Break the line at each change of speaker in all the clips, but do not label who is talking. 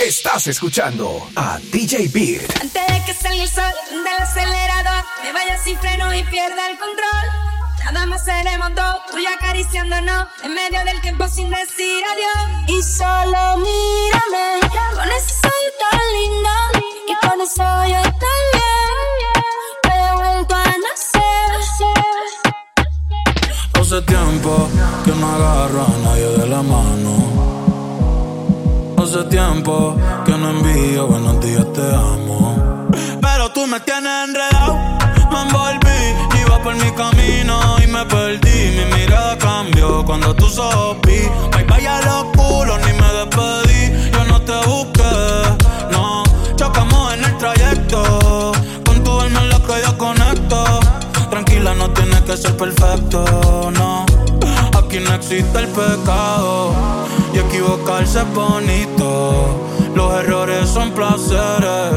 Estás escuchando a DJ Beat.
Antes de que salga el sol del acelerador, me vaya sin freno y pierda el control. Nada más seremos dos, tú y acariciándonos en medio del tiempo sin decir adiós. Y solo mírame, con ese soy tan linda, y con eso yo también. Que he a nacer.
Hace tiempo que no agarro a nadie de la mano hace tiempo que no envío buenos días, te amo. Pero tú me tienes enredado, me envolví, iba por mi camino y me perdí. Mi mirada cambió cuando tú sopí. Bye bye a los culos, ni me despedí. Yo no te busqué, no. Chocamos en el trayecto, con tu alma en la que yo conecto. Tranquila, no tienes que ser perfecto, no. Aquí no existe el pecado equivocarse es bonito. Los errores son placeres.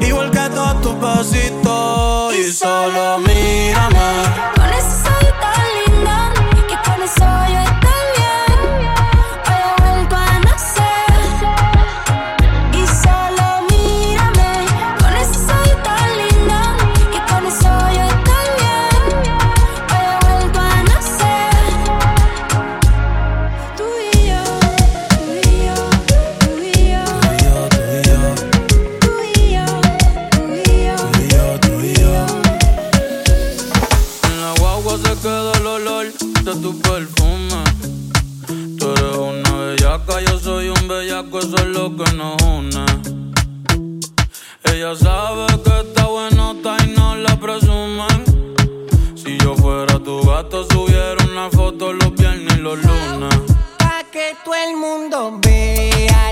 Igual que todos tus besitos. Y solo mírame.
yo
fuera tu gato, subiera una foto los viernes y los lunes.
Pa' que todo el mundo vea.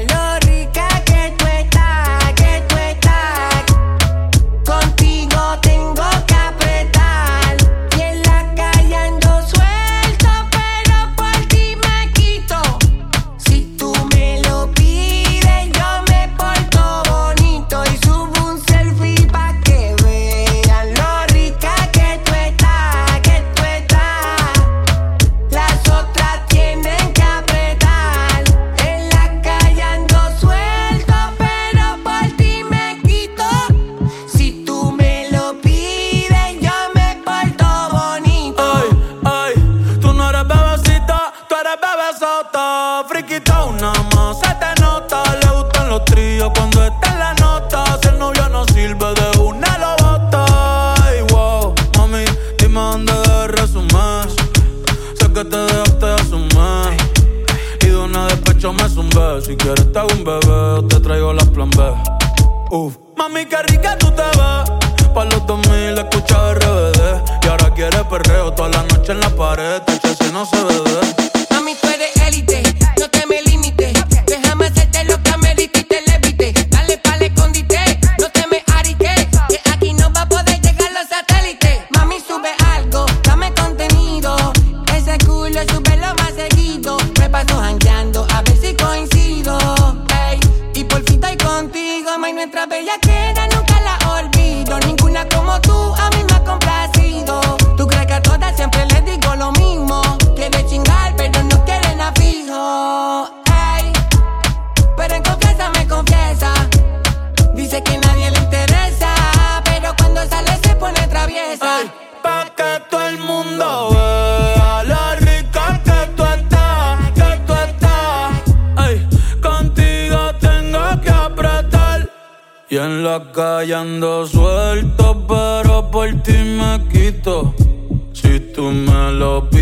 en la
pared, tacha, si no se ve Callando suelto, pero por ti me quito. Si tú me lo pides.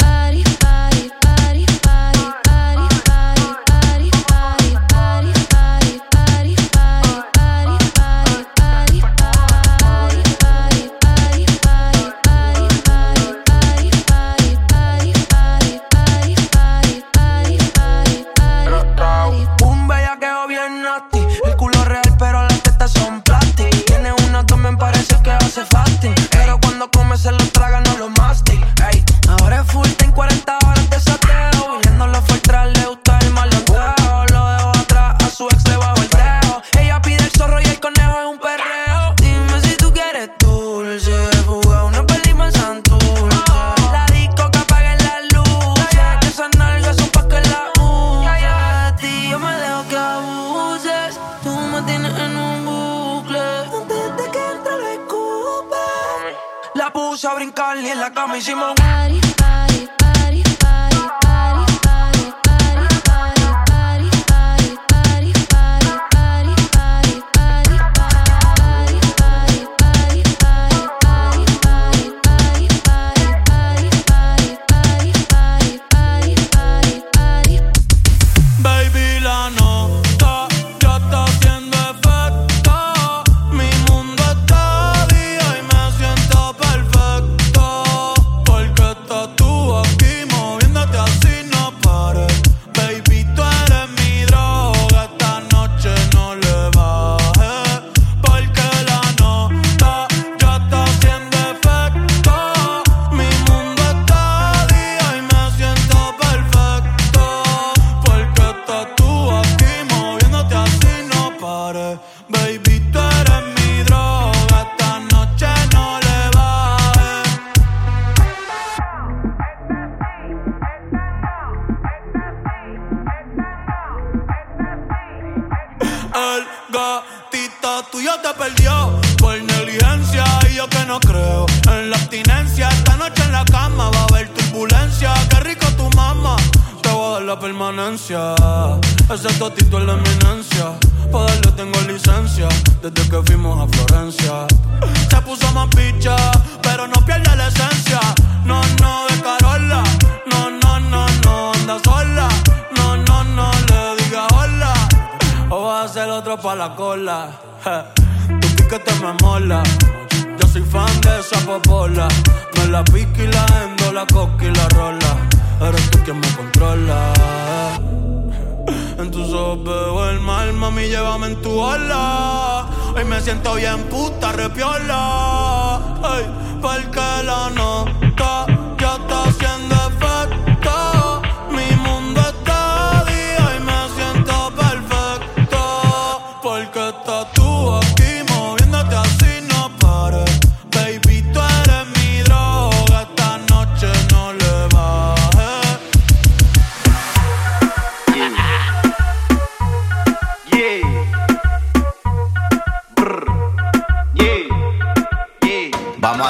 brincar y en la cama hicimos
El gatito tuyo te perdió por negligencia y yo que no creo en la abstinencia. Esta noche en la cama va a haber turbulencia. Qué rico tu mamá, te voy a dar la permanencia. Ese totito es la eminencia. Pa' darle tengo licencia desde que fuimos a Florencia. Se puso más picha, pero no pierde la esencia. No, no, de pa' la cola. Tu piquete me mola. Yo soy fan de esa popola. Me la pique y la endo, la coca y la rola. Eres tú quien me controla. En tus ojos veo el mal, mami, llévame en tu ola. Hoy me siento bien puta, repiola. Ay, porque la nota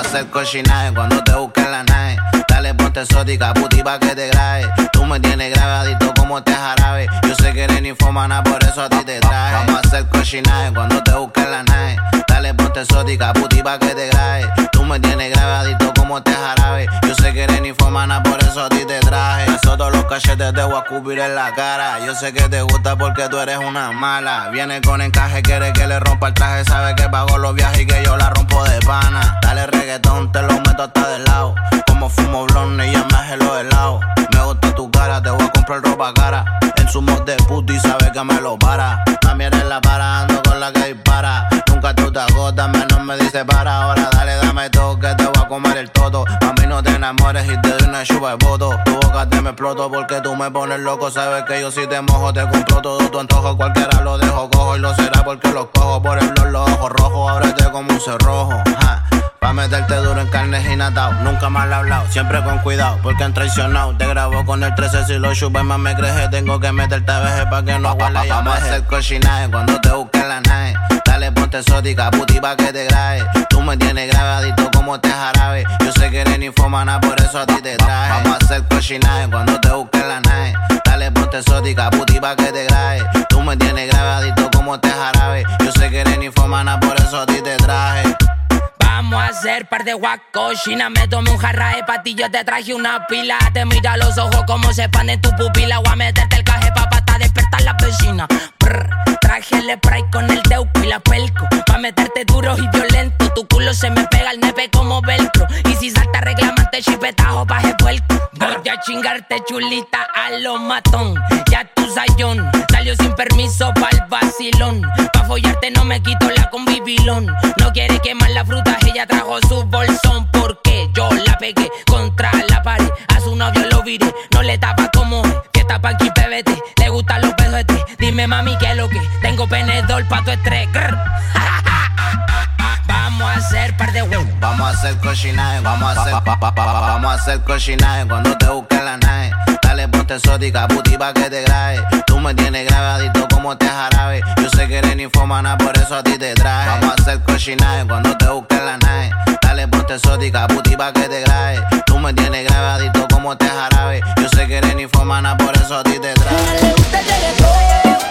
hacer cochinaje cuando te busquen la nave. Dale ponte exótica, puti pa' que te grabe. Tú me tienes grabadito como este jarabe. Yo sé que eres infomana, por eso a ti te traje. Vamos a hacer cochinaje cuando te busquen la nave. Dale ponte exótica, puti pa' que te grabe. Tú me tienes grabadito como este jarabe. Yo sé que eres infomana, por eso a ti te traje. Eso todos los cachetes te voy a cubrir en la cara. Yo sé que te gusta porque tú eres una mala. Viene con encaje, quiere que le rompa el traje. Sabe que pago los viajes y que yo la rompo de pana. Dale reggaetón, te lo meto hasta del lado. Como fumo blonde y ya me los helados. Me gusta tu cara, te voy a comprar ropa cara. En su mod de puto y sabe que me lo para. Mami eres la para, ando con enamores y te doy una chupa de voto. Tu boca te me exploto porque tú me pones loco. Sabes que yo si te mojo, te compro todo tu antojo. Cualquiera lo dejo cojo y lo será porque lo cojo por el los ojos rojos. Ábrete como un cerrojo. Pa' meterte duro en carne y natao. Nunca he hablado, siempre con cuidado, porque han traicionado. Te grabo con el 13 si lo chupes más me crees. Tengo que meterte a veces pa' que no huela ya Vamos a hacer cochinaje cuando te busques la nave. Dale, ponte exótica, puti pa' que te grabe. Tú me tienes grabadito como te jarabe. Yo sé que eres infomana, por eso a ti te traje. Vamos a hacer cochinaje cuando te busques la nave. Dale, ponte exótica, puti pa' que te grabe. Tú me tienes grabadito como te jarabe. Yo sé que eres infomana, por eso a ti te traje.
Vamos a hacer par de guacochina. Me tomé un jarra de patillo, te traje una pila. Te mira los ojos como se expanden tu pupila. Voy a meterte el despertar la vecina. traje el spray con el teuco y la pelco. Pa' meterte duro y violento. Tu culo se me pega al nepe como velcro. Y si salta reclamante, chipetajo pa' puerco. Voy a chingarte chulita a lo matón. Ya tu sayón salió sin permiso pa'l vacilón. Pa' follarte no me quito la convivilón. No quiere quemar la fruta, ella trajo su bolsón. Porque yo la pegué contra la pared. A su novio lo viré, no le tapa como Fiesta pa' aquí, PBT, le los pedotes. Dime mami que lo que tengo penedor pa' tu estrés. Vamos a hacer par de huevos.
Vamos a hacer cochinaje, vamos a hacer pa, pa, pa, vamos a hacer cochinaje cuando te busque la nave. Dale ponte exótica, puti pa' que te grabe. Tú me tienes grabadito como te jarabe. Yo sé que eres infomana, por eso a ti te traje. Vamos a hacer cochinaje cuando te busque la nave. Dale ponte exótica, puti pa' que te grabe. Tú me tienes grabadito como te jarabe. Yo sé que eres infomana, por eso a ti te traje.
Le gusta el reggaetón,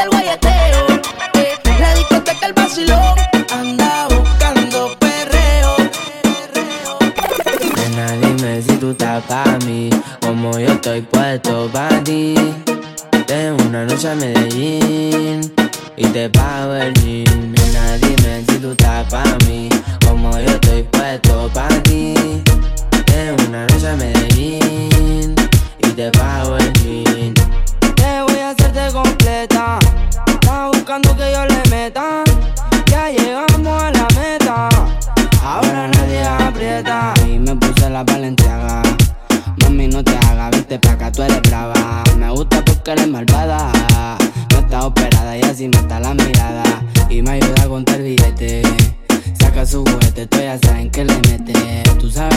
a ella le gusta el guayeteo. La discoteca, el vacilón.
pa' mí, como yo estoy puesto pa' ti. De una noche a Medellín y te pago el jean. Nena, dime si tú estás pa'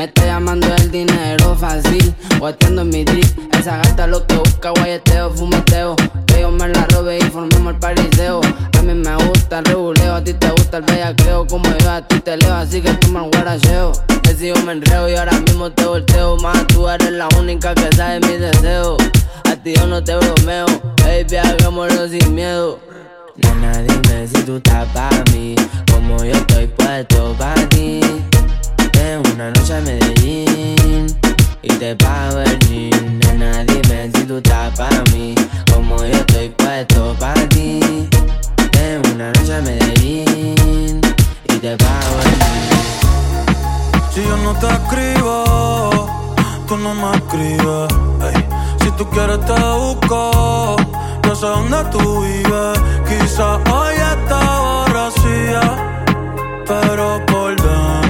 Me está llamando el dinero fácil, guateando en mi drip. Esa gata lo que busca, guayeteo, fumeteo. Que yo me la robe y formemos el pariseo. A mí me gusta el reguleo, a ti te gusta el bellaqueo. Como yo a ti te leo, así que toma el guaracheo. Que si yo me enreo y ahora mismo te volteo. Más tú eres la única que sabe mis deseos. A ti yo no te bromeo, baby, hagámoslo sin miedo.
Nena, dime si tú estás pa' mí, como yo estoy puesto pa' ti una noche a Medellín y te pago el jean. Nena, dime si tú estás pa' mí, como yo estoy puesto pa' ti. De una noche a Medellín y te pago el.
Si yo no te escribo, tú no me escribes. Si tú quieres te busco, yo sé dónde tú vives. Quizá hoy está borracía pero por dentro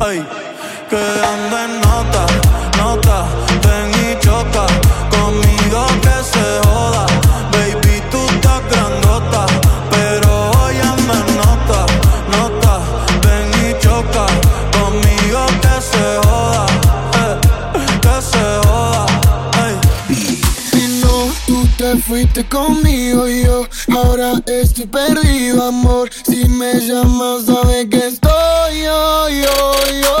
Ay, que anda en nota, nota, ven y choca conmigo que se joda. Baby, tú estás grandota, pero hoy anda en nota, nota, ven y choca conmigo que se joda, eh, que se joda. Ay.
Y no, tú te fuiste conmigo yo ahora estoy perdido, amor. Si me llamas, sabes que estoy yo, yo, yo.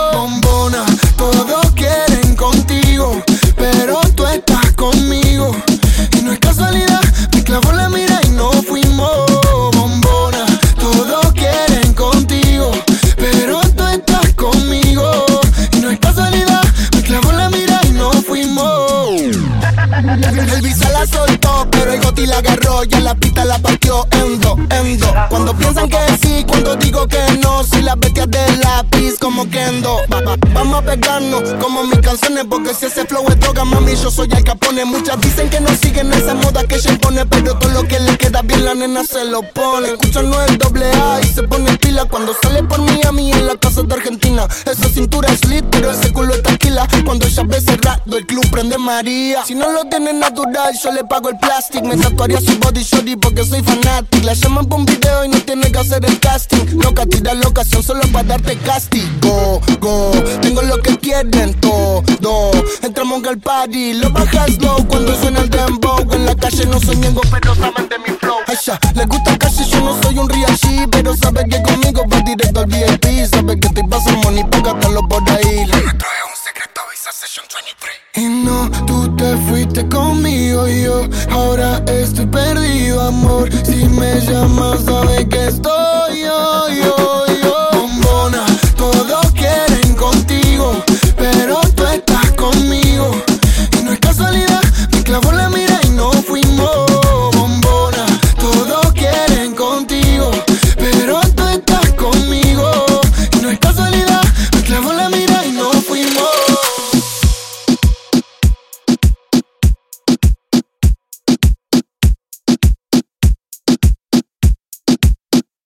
Porque si ese flow es droga, mami, yo soy el capone. Muchas dicen que no siguen esa moda que se impone, pero todo lo que le queda bien la nena se lo pone. Escuchan no el pone pila cuando sale por Miami en la casa de Argentina. Esa cintura es lit, pero ese culo es tranquila. Cuando ella ve cerrado, el club prende María. Si no lo tiene natural, yo le pago el plastic. Me tatuaría su body shorty porque soy fanatic. La llaman por un video y no tiene que hacer el casting. Loca, tira la ocasión solo para darte castigo. Go, tengo lo que quieren todo. Entramos al party, lo bajas low cuando suena el dembow. En la calle no soy ñengo, pero saben de mi flow. Ay, ya, le gusta casi, yo no soy un real G, pero sabe que conmigo va directo al VIP. Sabe que estoy pasando money pa' gastarlo por ahí. Lo nuestro es un secreto, Visa Session 23. Y no, tú te fuiste conmigo y yo ahora estoy perdido, amor. Si me llamas, sabes que estoy yo, yo.